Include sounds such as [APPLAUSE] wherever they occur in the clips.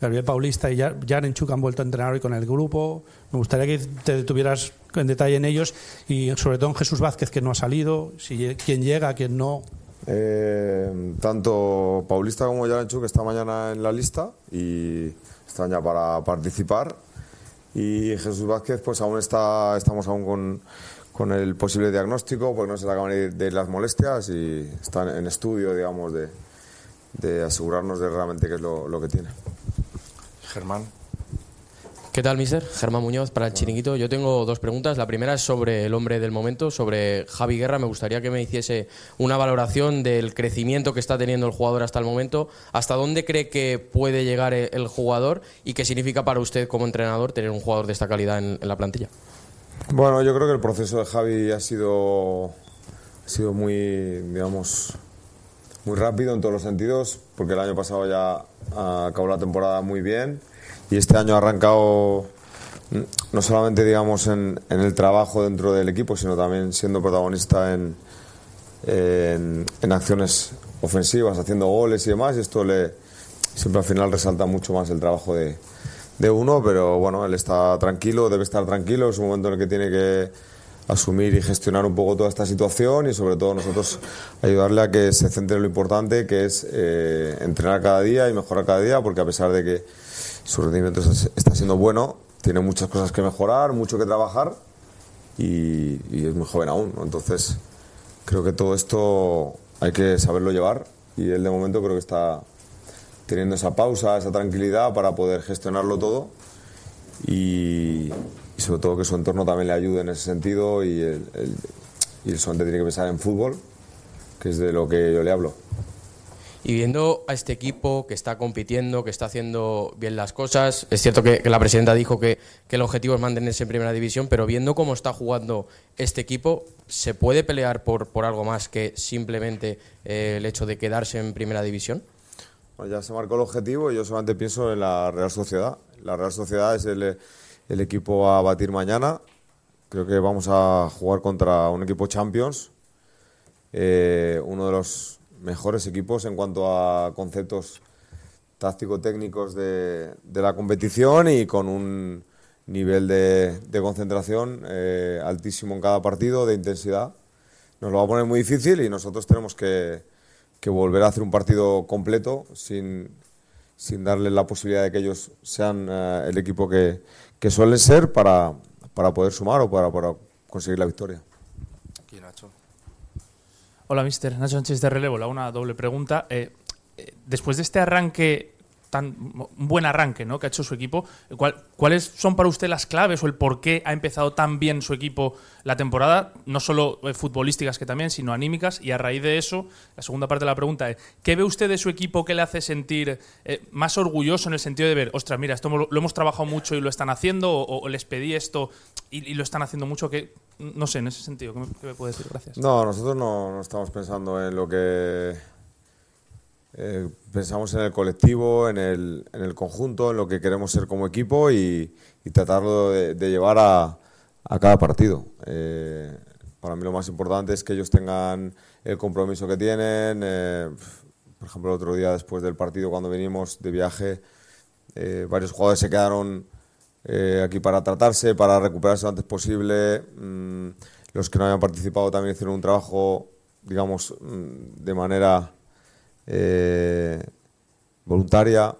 Gabriel Paulista y Yarenchuk han vuelto a entrenar hoy con el grupo. Me gustaría que te detuvieras en detalle en ellos y sobre todo en Jesús Vázquez, que no ha salido, si quién llega, quién no. Eh, tanto Paulista como Yarenchuk está mañana en la lista y están ya para participar. Y Jesús Vázquez, pues aún está, estamos aún con, el posible diagnóstico, porque no se le acaban de, ir las molestias y están en estudio, digamos, de, de asegurarnos de realmente qué es lo que tiene. Germán. ¿Qué tal, mister? Germán Muñoz para el chiringuito. Yo tengo dos preguntas. La primera es sobre el hombre del momento, sobre Javi Guerra. Me gustaría que me hiciese una valoración del crecimiento que está teniendo el jugador hasta el momento. ¿Hasta dónde cree que puede llegar el jugador y qué significa para usted como entrenador tener un jugador de esta calidad en, la plantilla? Bueno, yo creo que el proceso de Javi ha sido, ha sido muy, digamos, muy rápido en todos los sentidos, porque el año pasado ya acabó la temporada muy bien y este año ha arrancado mm, no solamente digamos en, el trabajo dentro del equipo, sino también siendo protagonista en, en, acciones ofensivas, haciendo goles y demás. Y esto le siempre al final resalta mucho más el trabajo de, de uno, pero bueno, él está tranquilo, debe estar tranquilo, es un momento en el que tiene que asumir y gestionar un poco toda esta situación y sobre todo nosotros ayudarle a que se centre en lo importante que es eh, entrenar cada día y mejorar cada día porque a pesar de que su rendimiento está siendo bueno, tiene muchas cosas que mejorar, mucho que trabajar y, es muy joven aún. Entonces, creo que todo esto hay que saberlo llevar y él de momento creo que está teniendo esa pausa, esa tranquilidad para poder gestionarlo todo y, sobre todo que su entorno también le ayude en ese sentido y el, el, y el tiene que pensar en fútbol, que es de lo que yo le hablo. Y viendo a este equipo que está compitiendo, que está haciendo bien las cosas, es cierto que, la presidenta dijo que, el objetivo es mantenerse en primera división, pero viendo cómo está jugando este equipo, ¿se puede pelear por, por algo más que simplemente eh, el hecho de quedarse en primera división? ya se marcó el objetivo y yo solamente pienso en la Real Sociedad. La Real Sociedad es el, el equipo a batir mañana. Creo que vamos a jugar contra un equipo Champions, eh, uno de los mejores equipos en cuanto a conceptos táctico-técnicos de, la competición y con un nivel de, concentración eh, altísimo en cada partido, de intensidad. Nos lo va a poner muy difícil y nosotros tenemos que, volver a hacer un partido completo sin, sin darles la posibilidad de que ellos sean eh, el equipo que, que suelen ser para, para poder sumar o para, para conseguir la victoria. Hola, mister. Nacho Sánchez de Relevo. La una doble pregunta. Eh, eh, después de este arranque, tan buen arranque ¿no? que ha hecho su equipo, ¿cuáles son para usted las claves o el por qué ha empezado tan bien su equipo la temporada? No solo eh, futbolísticas que también, sino anímicas. Y a raíz de eso, la segunda parte de la pregunta es, ¿qué ve usted de su equipo que le hace sentir más orgulloso en el sentido de ver, ostras, mira, esto lo, hemos trabajado mucho y lo están haciendo, o, les pedí esto y, lo están haciendo mucho? ¿Qué, no sé, en ese sentido, ¿qué me, puede decir? Gracias. No, nosotros no, estamos pensando en lo que... Eh, pensamos en el colectivo, en el, en el, conjunto, en lo que queremos ser como equipo y, tratarlo de, llevar a, a, cada partido. Eh, para mí lo más importante es que ellos tengan el compromiso que tienen. Eh, por ejemplo, el otro día después del partido, cuando venimos de viaje, varios jugadores se quedaron aquí para tratarse, para recuperarse lo antes posible. Mm, los que no habían participado también hicieron un trabajo, digamos, mm, de manera eh, voluntaria.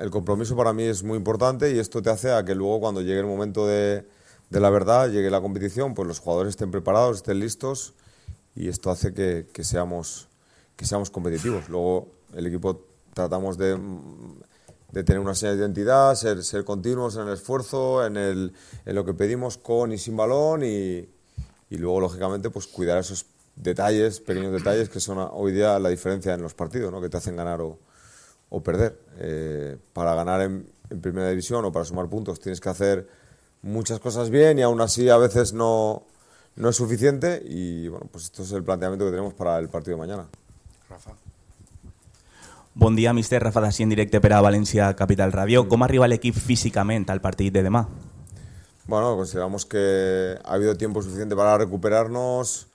el compromiso para mí es muy importante y esto te hace a que luego cuando llegue el momento de, de la verdad, llegue la competición, pues los jugadores estén preparados, estén listos y esto hace que, que seamos, que seamos competitivos. Luego el equipo tratamos de de tener una señal de identidad, ser, ser continuos en el esfuerzo, en, el, en lo que pedimos con y sin balón y, y, luego, lógicamente, pues cuidar esos detalles, pequeños detalles que son hoy día la diferencia en los partidos, ¿no? que te hacen ganar o, o perder. Eh, para ganar en, en, primera división o para sumar puntos tienes que hacer muchas cosas bien y aún así a veces no, no es suficiente y bueno, pues esto es el planteamiento que tenemos para el partido de mañana. Rafa. Bon dia, mister Rafa Dassi en directe per a València Capital Radio. Com arriba l'equip físicament al partit de demà? Bueno, consideramos que ha habido tiempo suficiente para recuperarnos.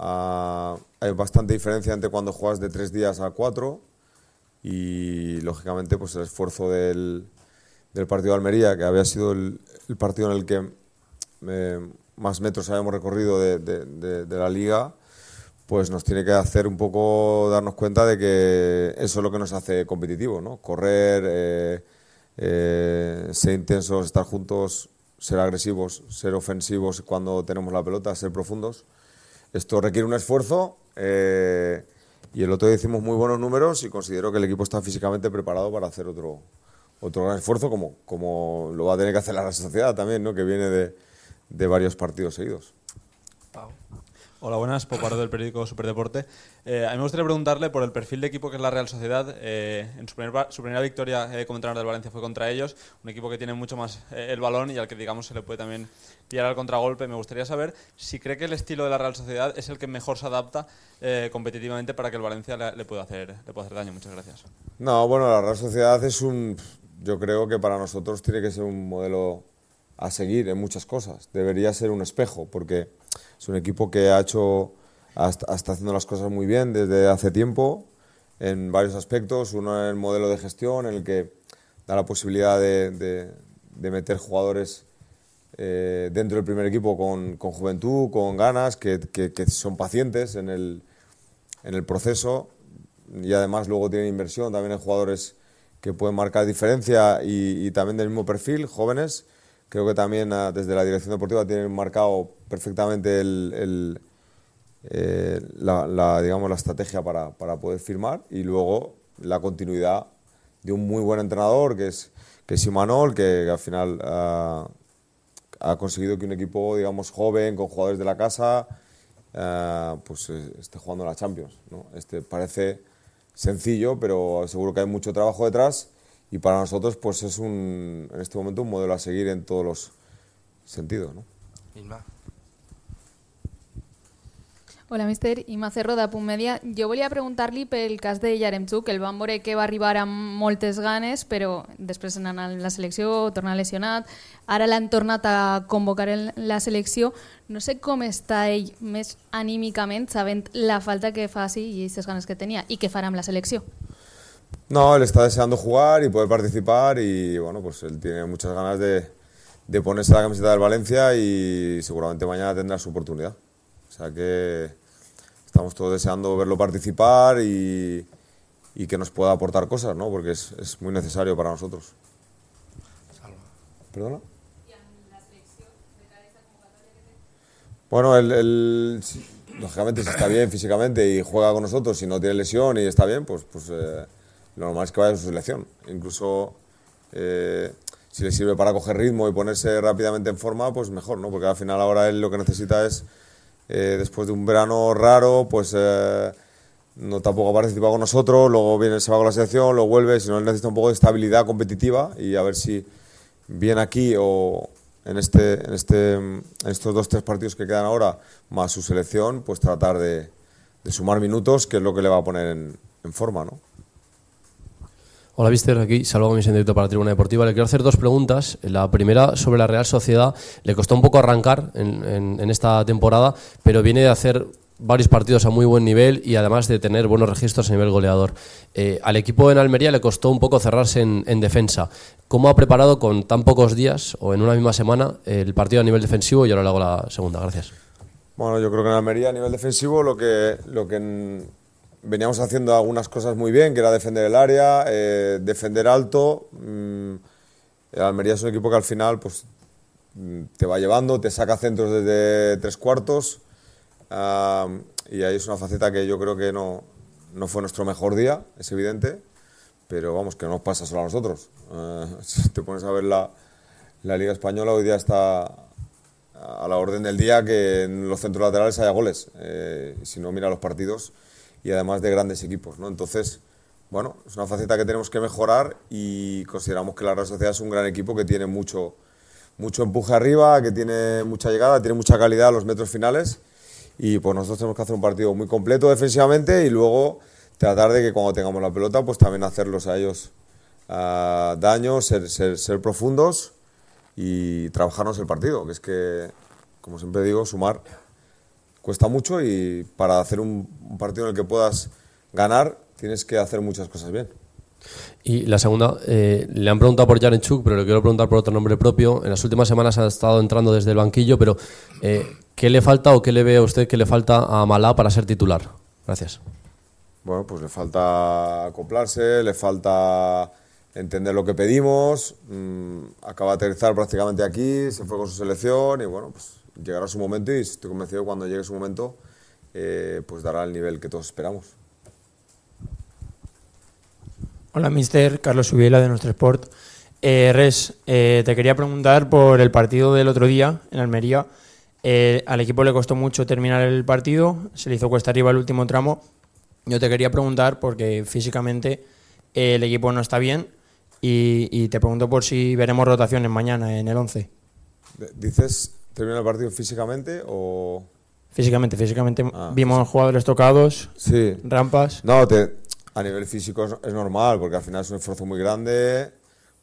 Uh, hay bastante diferencia entre cuando juegas de tres días a cuatro. y lógicamente pues el esfuerzo del, del partido de Almería, que había sido el, partido en el que eh, más metros habíamos recorrido de la liga, pues nos tiene que hacer un poco darnos cuenta de que eso es lo que nos hace competitivos, ¿no? Correr, eh, eh, ser intensos, estar juntos, ser agresivos, ser ofensivos cuando tenemos la pelota, ser profundos. Esto requiere un esfuerzo eh, y el otro día hicimos muy buenos números y considero que el equipo está físicamente preparado para hacer otro, otro gran esfuerzo, como, como lo va a tener que hacer la Sociedad también, ¿no? que viene de, de varios partidos seguidos. Hola, buenas. Popardo del periódico Superdeporte. Eh, a mí me gustaría preguntarle por el perfil de equipo que es la Real Sociedad. Eh, en su, primer su primera victoria eh, como entrenador del Valencia fue contra ellos, un equipo que tiene mucho más eh, el balón y al que digamos se le puede también pillar al contragolpe. Me gustaría saber si cree que el estilo de la Real Sociedad es el que mejor se adapta eh, competitivamente para que el Valencia le, le pueda hacer, le pueda hacer daño. Muchas gracias. No, bueno, la Real Sociedad es un. Yo creo que para nosotros tiene que ser un modelo a seguir en muchas cosas. Debería ser un espejo, porque es un equipo que ha hecho. Está haciendo las cosas muy bien desde hace tiempo, en varios aspectos. Uno en el modelo de gestión, en el que da la posibilidad de, meter jugadores eh, dentro del primer equipo con, juventud, con ganas, que, son pacientes en el, proceso y además luego tienen inversión también en jugadores que pueden marcar diferencia y también del mismo perfil, jóvenes. Creo que también desde la dirección deportiva tienen marcado perfectamente el, eh, la, digamos, la estrategia para, para poder firmar y luego la continuidad de un muy buen entrenador que es, que es Imanol, que, al final ah, ha conseguido que un equipo, digamos, joven, con jugadores de la casa, eh, pues eh, esté jugando la Champions. ¿no? Este parece sencillo, pero seguro que hay mucho trabajo detrás y para nosotros pues es un, en este momento un modelo a seguir en todos los sentidos. ¿no? Inma. Hola, mister. Ima Cerro, de Punt Media. Jo volia preguntar-li pel cas de Yaremchuk, el van veure que va arribar amb moltes ganes, però després anant a la selecció, tornar lesionat. Ara l'han tornat a convocar en la selecció. No sé com està ell més anímicament, sabent la falta que fa sí, i aquestes ganes que tenia, i que farà amb la selecció. No, él está deseando jugar y poder participar y bueno, pues él tiene muchas ganas de, de ponerse la camiseta del Valencia y seguramente mañana tendrá su oportunidad. O sea que estamos todos deseando verlo participar y, y que nos pueda aportar cosas, ¿no? Porque es, es muy necesario para nosotros. ¿Perdona? Bueno, él, lógicamente, si está bien físicamente y juega con nosotros y no tiene lesión y está bien, pues, pues eh, lo normal es que vaya a su selección. Incluso eh, si le sirve para coger ritmo y ponerse rápidamente en forma, pues mejor, ¿no? Porque al final ahora él lo que necesita es, eh, después de un verano raro, pues eh, no tampoco ha participado con nosotros, luego viene, se va con la selección, luego vuelve, sino él necesita un poco de estabilidad competitiva y a ver si bien aquí o en este, en este, en estos dos tres partidos que quedan ahora, más su selección, pues tratar de, de sumar minutos, que es lo que le va a poner en, en forma, ¿no? Hola, Mister. Aquí Salvo en directo para la Tribuna Deportiva. Le quiero hacer dos preguntas. La primera sobre la Real Sociedad. Le costó un poco arrancar en, esta temporada, pero viene de hacer varios partidos a muy buen nivel y además de tener buenos registros a nivel goleador. Eh, al equipo en Almería le costó un poco cerrarse en, en defensa. ¿Cómo ha preparado con tan pocos días o en una misma semana el partido a nivel defensivo? Y ahora le hago la segunda. Gracias. Bueno, yo creo que en Almería a nivel defensivo lo que, lo que veníamos haciendo algunas cosas muy bien, que era defender el área, eh, defender alto. Mm, el Almería es un equipo que al final pues, mm, te va llevando, te saca centros desde tres cuartos. ah, y ahí es una faceta que yo creo que no, no fue nuestro mejor día, es evidente. Pero vamos, que no nos pasa solo a nosotros. Eh, [LAUGHS] si te pones a ver la, la Liga Española, hoy día está a la orden del día que en los centros laterales haya goles, eh, si no mira los partidos y además de grandes equipos, ¿no? Entonces, bueno, es una faceta que tenemos que mejorar y consideramos que la Real Sociedad es un gran equipo que tiene mucho, mucho empuje arriba, que tiene mucha llegada, tiene mucha calidad a los metros finales y pues nosotros tenemos que hacer un partido muy completo defensivamente y luego tratar de que cuando tengamos la pelota pues también hacerlos a ellos ah, daño, ser, ser, ser profundos y trabajarnos el partido, que es que, como siempre digo, sumar cuesta mucho y para hacer un, un partido en el que puedas ganar tienes que hacer muchas cosas bien. Y la segunda, eh, le han preguntado por Jarenchuk, pero le quiero preguntar por otro nombre propio. En las últimas semanas ha estado entrando desde el banquillo, pero eh, ¿qué le falta o qué le ve a usted que le falta a Malá para ser titular? Gracias. Bueno, pues le falta acoplarse, le falta entender lo que pedimos. mm, acaba de aterrizar prácticamente aquí, se fue con su selección y bueno, pues llegará su momento y estoy convencido que cuando llegue su momento, eh, pues dará el nivel que todos esperamos. Hola, mister. Carlos Subiela de Nuestro Sport. Eh, Res, eh, te quería preguntar por el partido del otro día en Almería. Eh, al equipo le costó mucho terminar el partido, se le hizo cuesta arriba el último tramo. Yo te quería preguntar porque físicamente eh, el equipo no está bien y, y te pregunto por si veremos rotaciones mañana en el 11. ¿Dices termina el partido físicamente o...? Físicamente, físicamente Ah, vimos jugadores tocados, Sí. rampas. No, te- a nivel físico es, es normal, porque al final es un esfuerzo muy grande,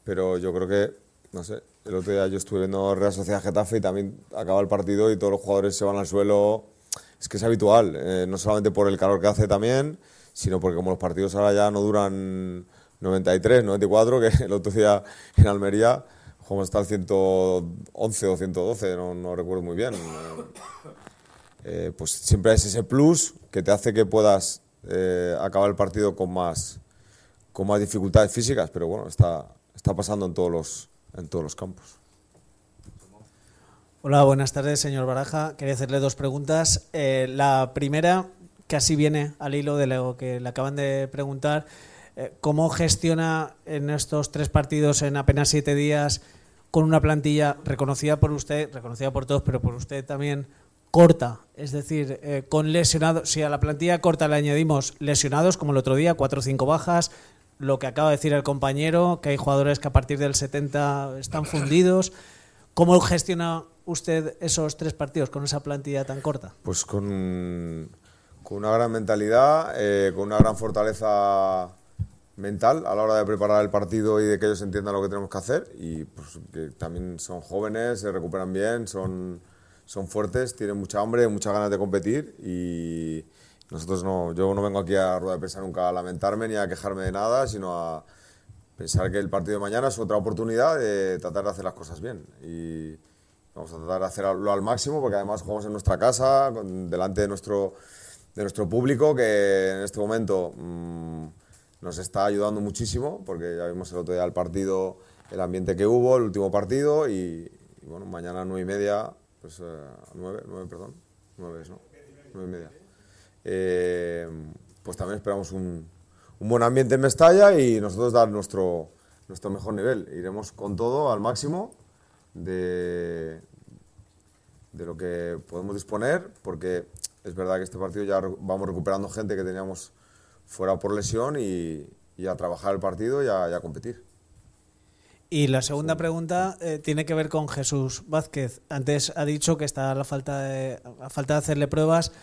pero yo creo que, no sé, el otro día yo estuve viendo Real Sociedad Getafe y también acaba el partido y todos los jugadores se van al suelo. Es que es habitual, eh, no solamente por el calor que hace también, sino porque como los partidos ahora ya no duran 93, 94, que el otro día en Almería jugamos hasta el 111 o 112, no, no recuerdo muy bien. Eh, pues siempre es ese plus que te hace que puedas eh, acabar el partido con más, con más dificultades físicas, pero bueno, está, está pasando en todos los, en todos los campos. Hola, buenas tardes, señor Baraja. Quería hacerle dos preguntas. Eh, la primera, casi viene al hilo de lo que le acaban de preguntar. Eh, ¿Cómo gestiona en estos tres partidos en apenas siete días con una plantilla reconocida por usted, reconocida por todos, pero por usted también corta? Es decir, eh, con lesionados, si a la plantilla corta le añadimos lesionados, como el otro día, cuatro o cinco bajas, lo que acaba de decir el compañero, que hay jugadores que a partir del 70 están fundidos. ¿Cómo gestiona usted esos tres partidos con esa plantilla tan corta? Pues con, con una gran mentalidad, eh, con una gran fortaleza mental a la hora de preparar el partido y de que ellos entiendan lo que tenemos que hacer. Y pues, también son jóvenes, se recuperan bien, son, son fuertes, tienen mucha hambre, muchas ganas de competir. Y nosotros no, yo no vengo aquí a rueda de prensa nunca a lamentarme ni a quejarme de nada, sino a pensar que el partido de mañana es otra oportunidad de tratar de hacer las cosas bien. Y vamos a tratar de hacerlo al máximo porque además jugamos en nuestra casa, delante de nuestro, de nuestro público que en este momento mm, nos está ayudando muchísimo porque ya vimos el otro día el partido, el ambiente que hubo, el último partido y, bueno, mañana a nueve y media, pues eh, nueve, nueve, perdón, nueve es, ¿no? Nueve y media. Eh, pues también esperamos un, un buen ambiente en Mestalla y nosotros dar nuestro, nuestro mejor nivel. Iremos con todo al máximo de, de lo que podemos disponer, porque es verdad que este partido ya vamos recuperando gente que teníamos fuera por lesión y, y a trabajar el partido y a, y a competir. Y la segunda pregunta eh, tiene que ver con Jesús Vázquez. Antes ha dicho que está a la falta de, a falta de hacerle pruebas.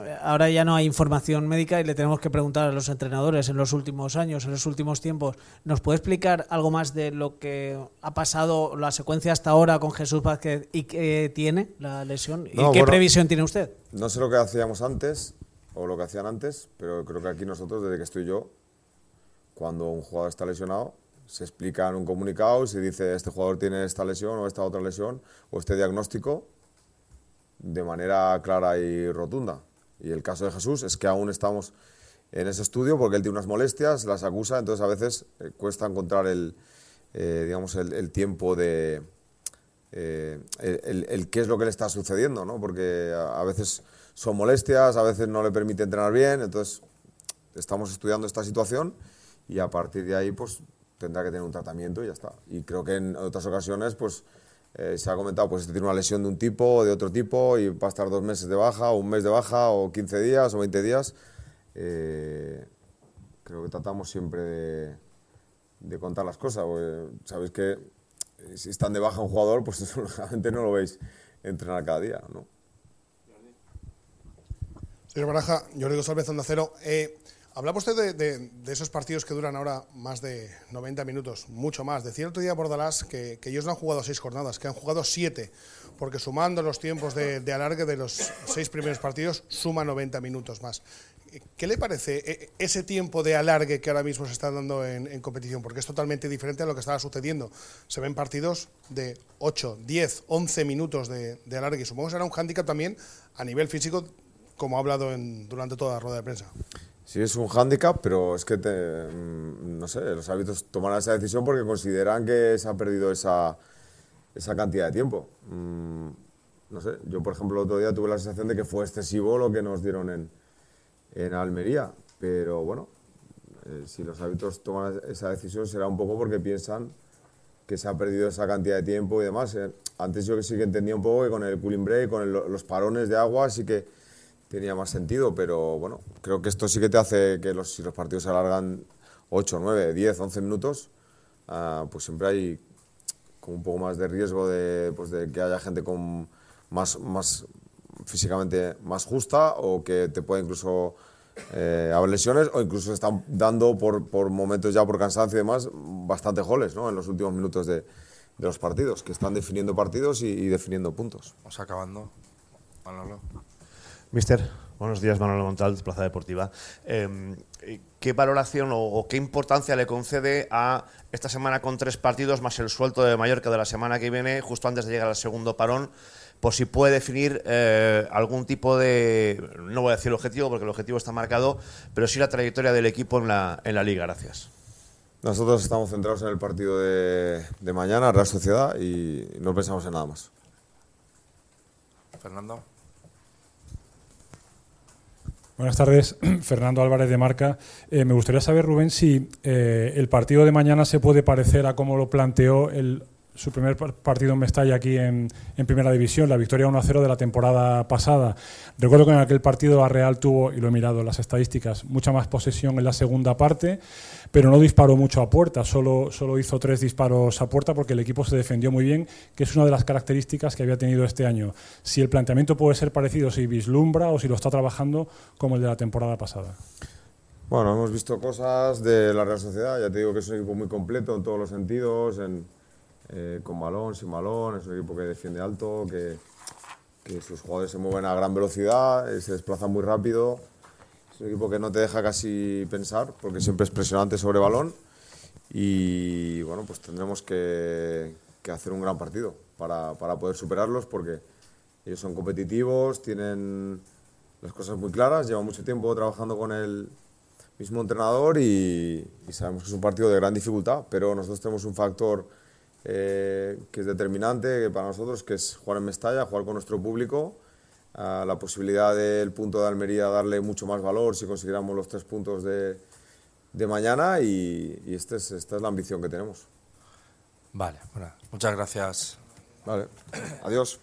Eh, Ahora ya no hay información médica y le tenemos que preguntar a los entrenadores en los últimos años, en los últimos tiempos. ¿Nos puede explicar algo más de lo que ha pasado, la secuencia hasta ahora con Jesús Vázquez y qué tiene la lesión? ¿Y No, qué bueno, previsión tiene usted? No sé lo que hacíamos antes o lo que hacían antes, pero creo que aquí nosotros, desde que estoy yo, cuando un jugador está lesionado, se explica en un comunicado, se dice este jugador tiene esta lesión o esta otra lesión o este diagnóstico de manera clara y rotunda. Y el caso de Jesús es que aún estamos en ese estudio porque él tiene unas molestias, las acusa, entonces a veces eh, cuesta encontrar el, eh, digamos, el, tiempo de, eh, el, el- qué es lo que le está sucediendo, ¿no? Porque a veces son molestias, a veces no le permite entrenar bien, entonces estamos estudiando esta situación y a partir de ahí pues tendrá que tener un tratamiento y ya está. Y creo que en otras ocasiones pues eh, se ha comentado pues tiene una lesión de un tipo o de otro tipo y va a estar dos meses de baja o un mes de baja o 15 días o 20 días. Eh, creo que tratamos siempre de, de contar las cosas. Sabéis que si están de baja un jugador, pues [LAUGHS] eso, lógicamente no lo veis entrenar cada día, ¿no? Señor Baraja, Jordi González, Onda Cero. Eh, hablaba usted de, esos partidos que duran ahora más de 90 minutos, mucho más. Decía el otro día Bordalás que, que ellos no han jugado seis jornadas, que han jugado siete, porque sumando los tiempos de, alargue de los seis primeros partidos, suma 90 minutos más. ¿Qué le parece eh, ese tiempo de alargue que ahora mismo se está dando en, competición? Porque es totalmente diferente a lo que estaba sucediendo. Se ven partidos de 8, 10, 11 minutos de, de alargue. Supongo que será un hándicap también a nivel físico, como ha hablado en, durante toda la rueda de prensa. Sí, es un hándicap, pero es que, mm, no sé, los árbitros tomarán esa decisión porque consideran que se ha perdido esa, esa cantidad de tiempo. Mm, no sé, yo por ejemplo el otro día tuve la sensación de que fue excesivo lo que nos dieron en, en Almería, pero bueno, eh, si los árbitros toman esa decisión será un poco porque piensan que se ha perdido esa cantidad de tiempo y demás. Eh. Antes yo sí que entendía un poco que con el cooling break, con los parones de agua, sí que tenía más sentido, pero bueno, creo que esto sí que te hace que los, si los partidos se alargan 8, 9, 10, 11 minutos, uh, pues siempre hay como un poco más de riesgo de, pues de que haya gente con más, más físicamente más justa o que te pueda incluso eh, haber lesiones o incluso están dando por, por, momentos ya por cansancio y demás bastante goles ¿no? en los últimos minutos de, de, los partidos, que están definiendo partidos y, definiendo puntos. Vamos acabando. Mister, buenos días, Manolo Montal, Plaza Deportiva. Eh, ¿Qué valoración o, o, qué importancia le concede a esta semana con tres partidos más el suelto de Mallorca de la semana que viene, justo antes de llegar al segundo parón? por si puede definir eh, algún tipo de, no voy a decir el objetivo porque el objetivo está marcado, pero sí la trayectoria del equipo en la, en la liga. Gracias. Nosotros estamos centrados en el partido de, de mañana, Real Sociedad, y no pensamos en nada más. Fernando. Buenas tardes, [CLEARS THROAT] Fernando Álvarez de Marca. Eh, me gustaría saber, Rubén, si eh, el partido de mañana se puede parecer a cómo lo planteó el su primer partido en Mestalla aquí en, Primera División, la victoria 1-0 de la temporada pasada. Recuerdo que en aquel partido la Real tuvo, y lo he mirado en las estadísticas, mucha más posesión en la segunda parte, pero no disparó mucho a puerta, solo, solo hizo tres disparos a puerta porque el equipo se defendió muy bien, que es una de las características que había tenido este año. Si el planteamiento puede ser parecido, si vislumbra o si lo está trabajando como el de la temporada pasada. Bueno, hemos visto cosas de la Real Sociedad, ya te digo que es un equipo muy completo en todos los sentidos, en eh, con balón, sin balón, es un equipo que defiende alto, que, que, sus jugadores se mueven a gran velocidad, eh, se desplazan muy rápido. Es un equipo que no te deja casi pensar, porque siempre es presionante sobre balón. Y bueno, pues tendremos que, que hacer un gran partido para, para, poder superarlos, porque ellos son competitivos, tienen las cosas muy claras, llevan mucho tiempo trabajando con el mismo entrenador y, y sabemos que es un partido de gran dificultad, pero nosotros tenemos un factor eh, que es determinante para nosotros, que es jugar en Mestalla, jugar con nuestro público, uh, la posibilidad del punto de Almería darle mucho más valor si consiguiéramos los tres puntos de, de mañana y, y este es, esta es la ambición que tenemos. Vale, bueno, muchas gracias. Vale, adiós.